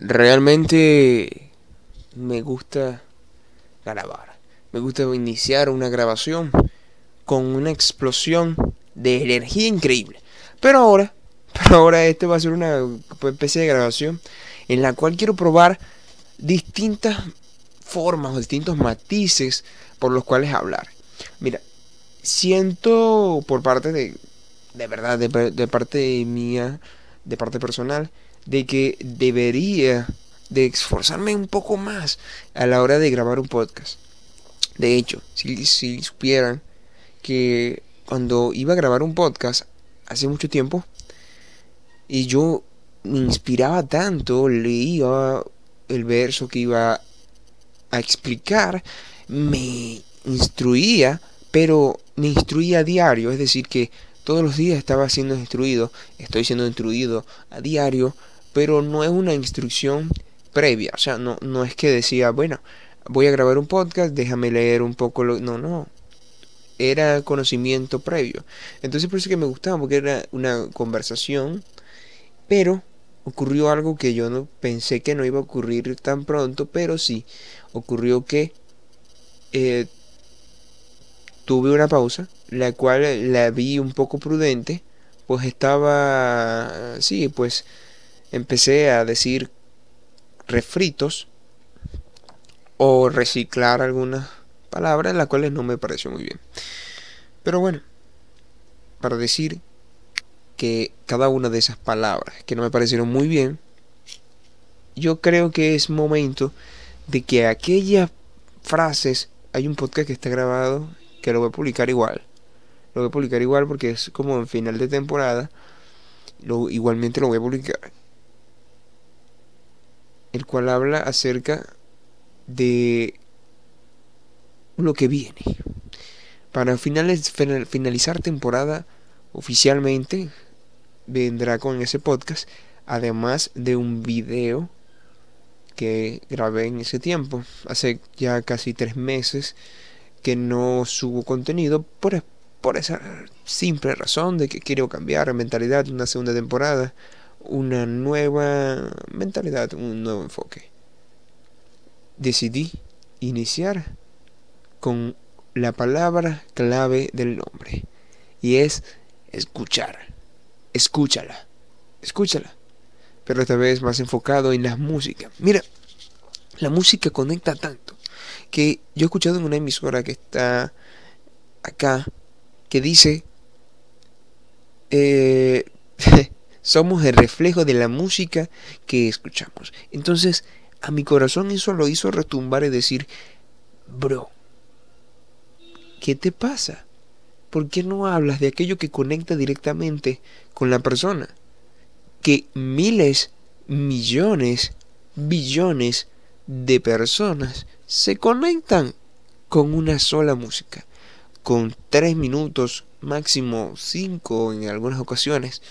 realmente me gusta grabar. Me gusta iniciar una grabación con una explosión de energía increíble. Pero ahora, pero ahora este va a ser una especie de grabación en la cual quiero probar distintas formas o distintos matices por los cuales hablar. Mira, siento por parte de, de verdad, de, de parte mía, de parte personal, de que debería de esforzarme un poco más a la hora de grabar un podcast. De hecho, si, si supieran que cuando iba a grabar un podcast hace mucho tiempo y yo me inspiraba tanto, leía el verso que iba a explicar, me instruía, pero me instruía a diario, es decir, que todos los días estaba siendo instruido, estoy siendo instruido a diario, pero no es una instrucción previa, o sea, no, no es que decía, bueno, voy a grabar un podcast, déjame leer un poco lo... No, no, era conocimiento previo. Entonces por eso que me gustaba, porque era una conversación, pero ocurrió algo que yo no pensé que no iba a ocurrir tan pronto, pero sí, ocurrió que eh, tuve una pausa, la cual la vi un poco prudente, pues estaba, sí, pues empecé a decir refritos o reciclar algunas palabras, las cuales no me pareció muy bien. Pero bueno, para decir que cada una de esas palabras que no me parecieron muy bien, yo creo que es momento de que aquellas frases, hay un podcast que está grabado que lo voy a publicar igual. Lo voy a publicar igual porque es como en final de temporada. Lo, igualmente lo voy a publicar el cual habla acerca de lo que viene. Para finalizar temporada oficialmente vendrá con ese podcast, además de un video que grabé en ese tiempo, hace ya casi tres meses que no subo contenido por, por esa simple razón de que quiero cambiar mentalidad una segunda temporada una nueva mentalidad, un nuevo enfoque. Decidí iniciar con la palabra clave del nombre y es escuchar. Escúchala, escúchala. Pero esta vez más enfocado en la música. Mira, la música conecta tanto que yo he escuchado en una emisora que está acá que dice eh, Somos el reflejo de la música que escuchamos. Entonces, a mi corazón eso lo hizo retumbar y decir, bro, ¿qué te pasa? ¿Por qué no hablas de aquello que conecta directamente con la persona? Que miles, millones, billones de personas se conectan con una sola música, con tres minutos, máximo cinco en algunas ocasiones,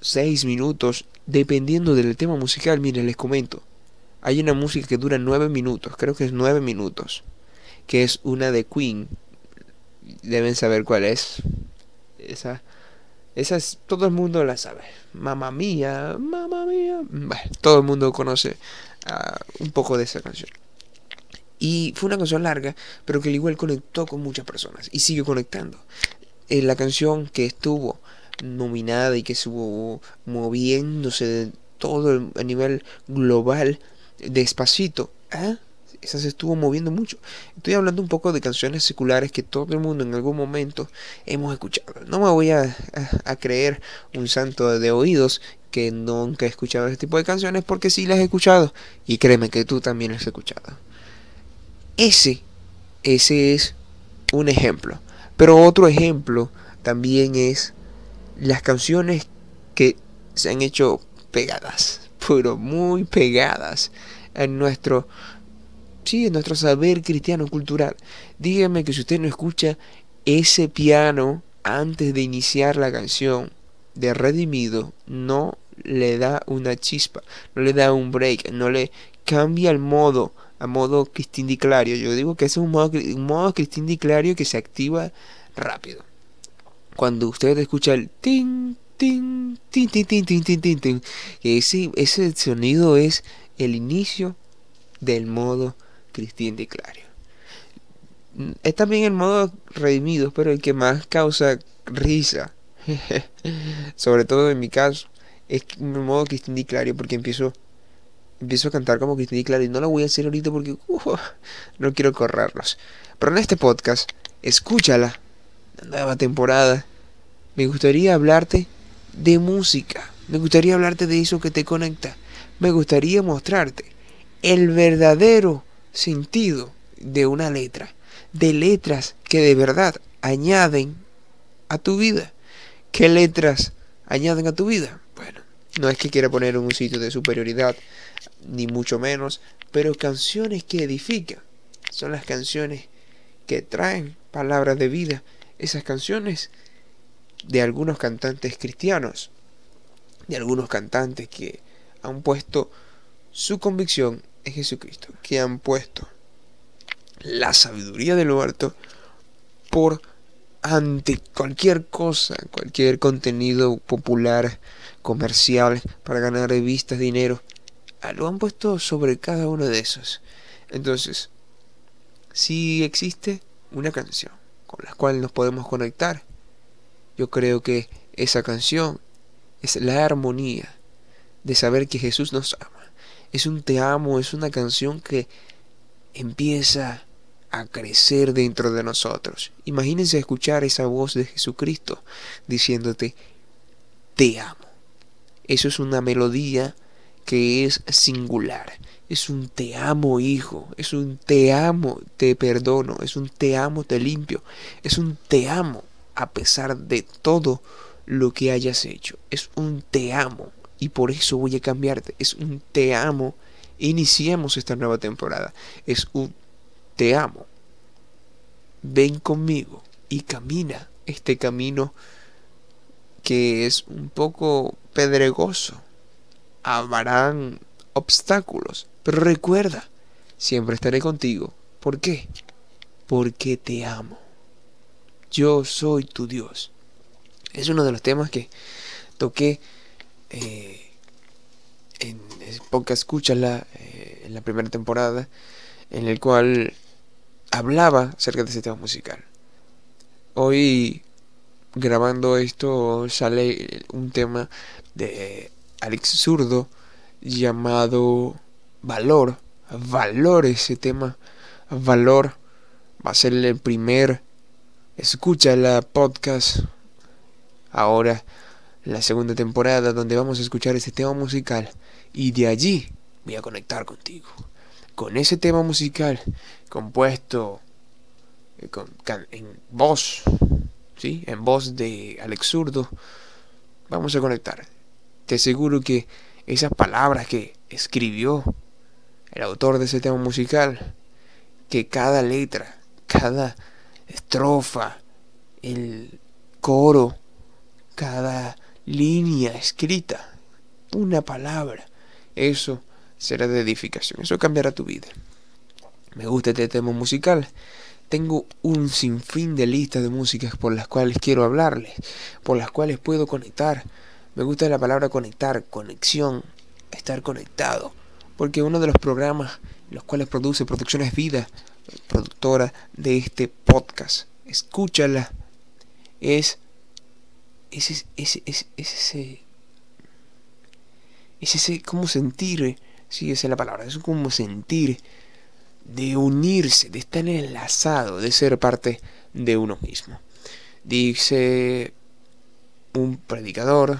6 minutos, dependiendo del tema musical. Miren, les comento. Hay una música que dura 9 minutos, creo que es 9 minutos, que es una de Queen. Deben saber cuál es. Esa, esa es, todo el mundo la sabe. Mamma mía, mamma mía. Bueno, todo el mundo conoce uh, un poco de esa canción. Y fue una canción larga, pero que al igual conectó con muchas personas y sigue conectando. Eh, la canción que estuvo nominada y que estuvo moviéndose de todo a nivel global despacito. ¿eh? Esa se estuvo moviendo mucho. Estoy hablando un poco de canciones seculares que todo el mundo en algún momento hemos escuchado. No me voy a, a, creer un santo de oídos que nunca he escuchado este tipo de canciones porque sí las he escuchado. Y créeme que tú también las has escuchado. Ese, ese es un ejemplo. Pero otro ejemplo también es las canciones que se han hecho pegadas, pero muy pegadas en nuestro, sí, en nuestro saber cristiano cultural. Dígame que si usted no escucha ese piano antes de iniciar la canción de Redimido, no le da una chispa, no le da un break, no le cambia el modo a modo Cristín Clario. Yo digo que es un modo, un modo Cristín que se activa rápido cuando usted escucha el tin, tin, tin, tin, tin, tin, tin, tin, tin. Ese, ese sonido es el inicio del modo Cristian de Clario. Es también el modo redimido, pero el que más causa risa. Sobre todo en mi caso. Es el modo Cristian de Clario porque empiezo empiezo a cantar como Cristian Di Clario y no lo voy a hacer ahorita porque no quiero correrlos. Pero en este podcast, escúchala, la nueva temporada. Me gustaría hablarte de música. Me gustaría hablarte de eso que te conecta. Me gustaría mostrarte el verdadero sentido de una letra. De letras que de verdad añaden a tu vida. ¿Qué letras añaden a tu vida? Bueno, no es que quiera poner un sitio de superioridad, ni mucho menos, pero canciones que edifican. Son las canciones que traen palabras de vida. Esas canciones de algunos cantantes cristianos, de algunos cantantes que han puesto su convicción en Jesucristo, que han puesto la sabiduría de lo alto por ante cualquier cosa, cualquier contenido popular, comercial, para ganar revistas, dinero, ah, lo han puesto sobre cada uno de esos. Entonces, si existe una canción con la cual nos podemos conectar, yo creo que esa canción es la armonía de saber que Jesús nos ama. Es un te amo, es una canción que empieza a crecer dentro de nosotros. Imagínense escuchar esa voz de Jesucristo diciéndote, te amo. Eso es una melodía que es singular. Es un te amo, hijo. Es un te amo, te perdono. Es un te amo, te limpio. Es un te amo a pesar de todo lo que hayas hecho. Es un te amo y por eso voy a cambiarte. Es un te amo. Iniciemos esta nueva temporada. Es un te amo. Ven conmigo y camina este camino que es un poco pedregoso. Habrán obstáculos, pero recuerda, siempre estaré contigo. ¿Por qué? Porque te amo. Yo soy tu Dios. Es uno de los temas que toqué eh, en podcast Escúchala eh, en la primera temporada, en el cual hablaba acerca de ese tema musical. Hoy grabando esto sale un tema de Alex Zurdo llamado Valor. Valor ese tema. Valor va a ser el primer escucha la podcast ahora la segunda temporada donde vamos a escuchar ese tema musical y de allí voy a conectar contigo con ese tema musical compuesto eh, en voz, ¿sí? En voz de Alex Zurdo, vamos a conectar. Te aseguro que esas palabras que escribió el autor de ese tema musical, que cada letra, cada estrofa, el coro, cada línea escrita, una palabra, eso será de edificación. Eso cambiará tu vida. Me gusta este tema musical. Tengo un sinfín de listas de músicas por las cuales quiero hablarles, por las cuales puedo conectar. Me gusta la palabra conectar, conexión, estar conectado. Porque uno de los programas los cuales produce Producciones Vida, productora de este podcast, escúchala, es ese, ese, ese, ese, es ese, cómo sentir Sí, esa es la palabra. Es como sentir de unirse, de estar enlazado, de ser parte de uno mismo. Dice un predicador,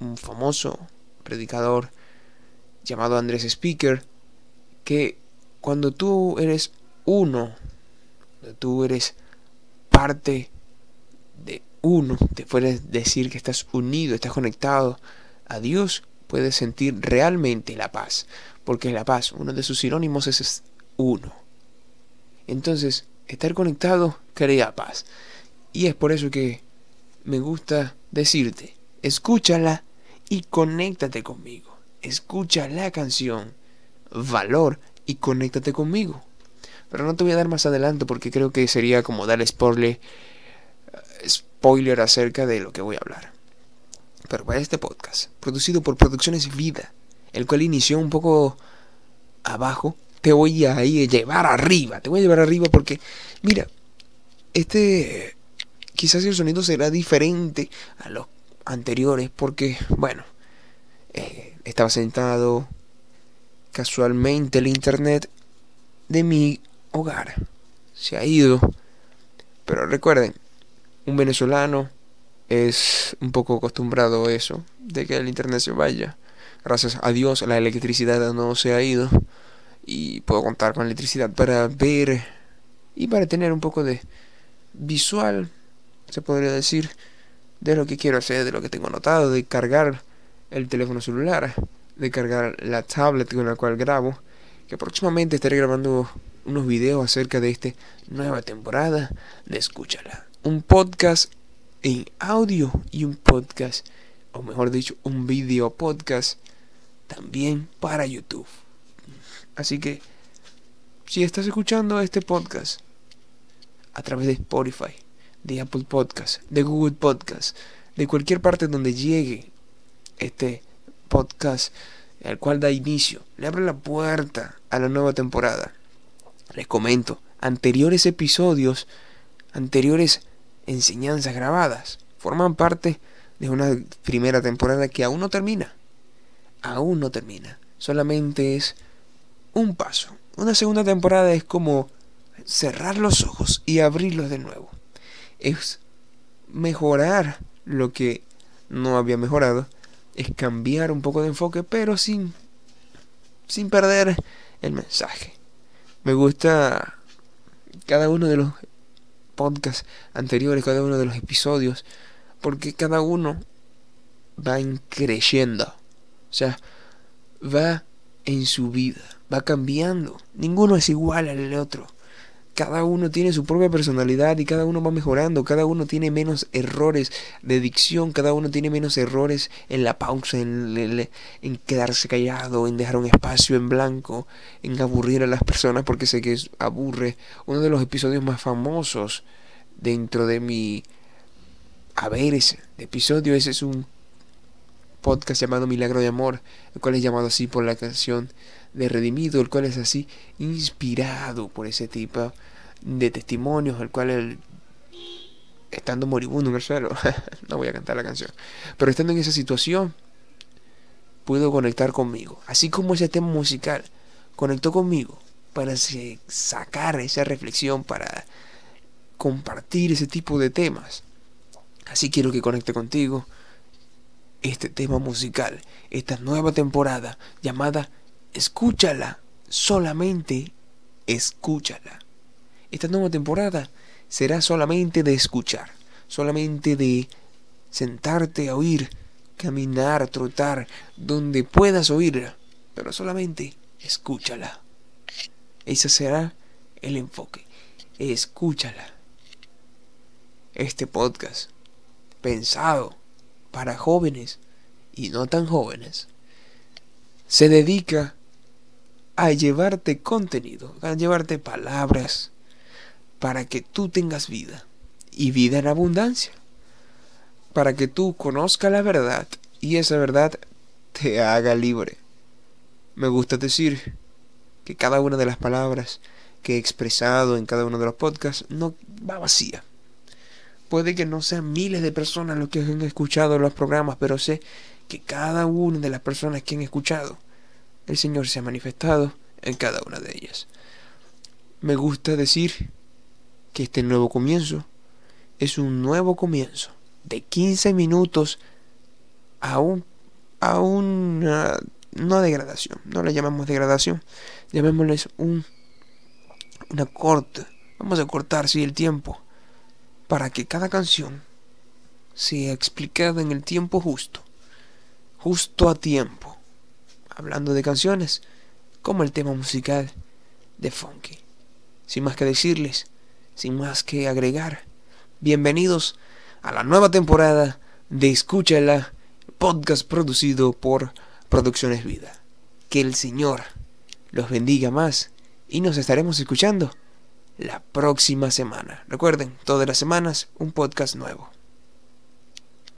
un famoso predicador llamado Andrés Speaker, que cuando tú eres uno, cuando tú eres parte de uno, te puedes decir que estás unido, estás conectado a Dios, puedes sentir realmente la paz, porque la paz, uno de sus sinónimos es uno. Entonces, estar conectado crea paz. Y es por eso que me gusta decirte, escúchala y conéctate conmigo. Escucha la canción, valor y conéctate conmigo. Pero no te voy a dar más adelante porque creo que sería como dar spoiler, spoiler acerca de lo que voy a hablar. Pero para este podcast, producido por Producciones Vida, el cual inició un poco abajo, te voy a llevar arriba. Te voy a llevar arriba porque, mira, este quizás el sonido será diferente a los anteriores porque, bueno, eh, estaba sentado casualmente el internet de mi hogar. Se ha ido. Pero recuerden, un venezolano es un poco acostumbrado a eso, de que el internet se vaya. Gracias a Dios la electricidad no se ha ido y puedo contar con electricidad para ver y para tener un poco de visual, se podría decir, de lo que quiero hacer, de lo que tengo anotado, de cargar el teléfono celular, de cargar la tablet con la cual grabo, que próximamente estaré grabando unos videos acerca de esta nueva temporada de Escúchala. Un podcast en audio y un podcast, o mejor dicho, un video podcast también para YouTube. Así que, si estás escuchando este podcast a través de Spotify, de Apple Podcast, de Google Podcast, de cualquier parte donde llegue este podcast, al cual da inicio, le abre la puerta a la nueva temporada. Les comento, anteriores episodios, anteriores enseñanzas grabadas, forman parte de una primera temporada que aún no termina. Aún no termina. Solamente es un paso. Una segunda temporada es como cerrar los ojos y abrirlos de nuevo. Es mejorar lo que no había mejorado. Es cambiar un poco de enfoque, pero sin, sin perder el mensaje. Me gusta cada uno de los podcasts anteriores, cada uno de los episodios, porque cada uno va creciendo. O sea, va en su vida, va cambiando. Ninguno es igual al otro. Cada uno tiene su propia personalidad y cada uno va mejorando, cada uno tiene menos errores de dicción, cada uno tiene menos errores en la pausa, en, quedarse callado, en dejar un espacio en blanco, en aburrir a las personas porque sé que aburre. Uno de los episodios más famosos dentro de mi haber ese episodio, ese es un podcast llamado Milagro de Amor, el cual es llamado así por la canción de Redimido, el cual es así inspirado por ese tipo de testimonios, el cual él, estando moribundo en el suelo, no voy a cantar la canción, pero estando en esa situación, pudo conectar conmigo, así como ese tema musical conectó conmigo para sacar esa reflexión, para compartir ese tipo de temas. Así quiero que conecte contigo este tema musical, esta nueva temporada llamada Escúchala, solamente escúchala. Esta nueva temporada será solamente de escuchar, solamente de sentarte a oír, caminar, trotar, donde puedas oírla, pero solamente escúchala. Ese será el enfoque. Escúchala. Este podcast, pensado para jóvenes y no tan jóvenes, se dedica a llevarte contenido, a llevarte palabras para que tú tengas vida y vida en abundancia, para que tú conozcas la verdad y esa verdad te haga libre. Me gusta decir que cada una de las palabras que he expresado en cada uno de los podcasts no va vacía. Puede que no sean miles de personas los que han escuchado los programas, pero sé que cada una de las personas que han escuchado, el Señor se ha manifestado en cada una de ellas. Me gusta decir que este nuevo comienzo es un nuevo comienzo de 15 minutos a un a una no degradación, no le llamamos degradación, llamémosles un una. Vamos a cortar sí el tiempo para que cada canción sea explicada en el tiempo justo, justo a tiempo. Hablando de canciones, como el tema musical de Funky. Sin más que decirles, sin más que agregar, bienvenidos a la nueva temporada de Escúchala, podcast producido por Producciones Vida. Que el Señor los bendiga más y nos estaremos escuchando la próxima semana. Recuerden, todas las semanas un podcast nuevo.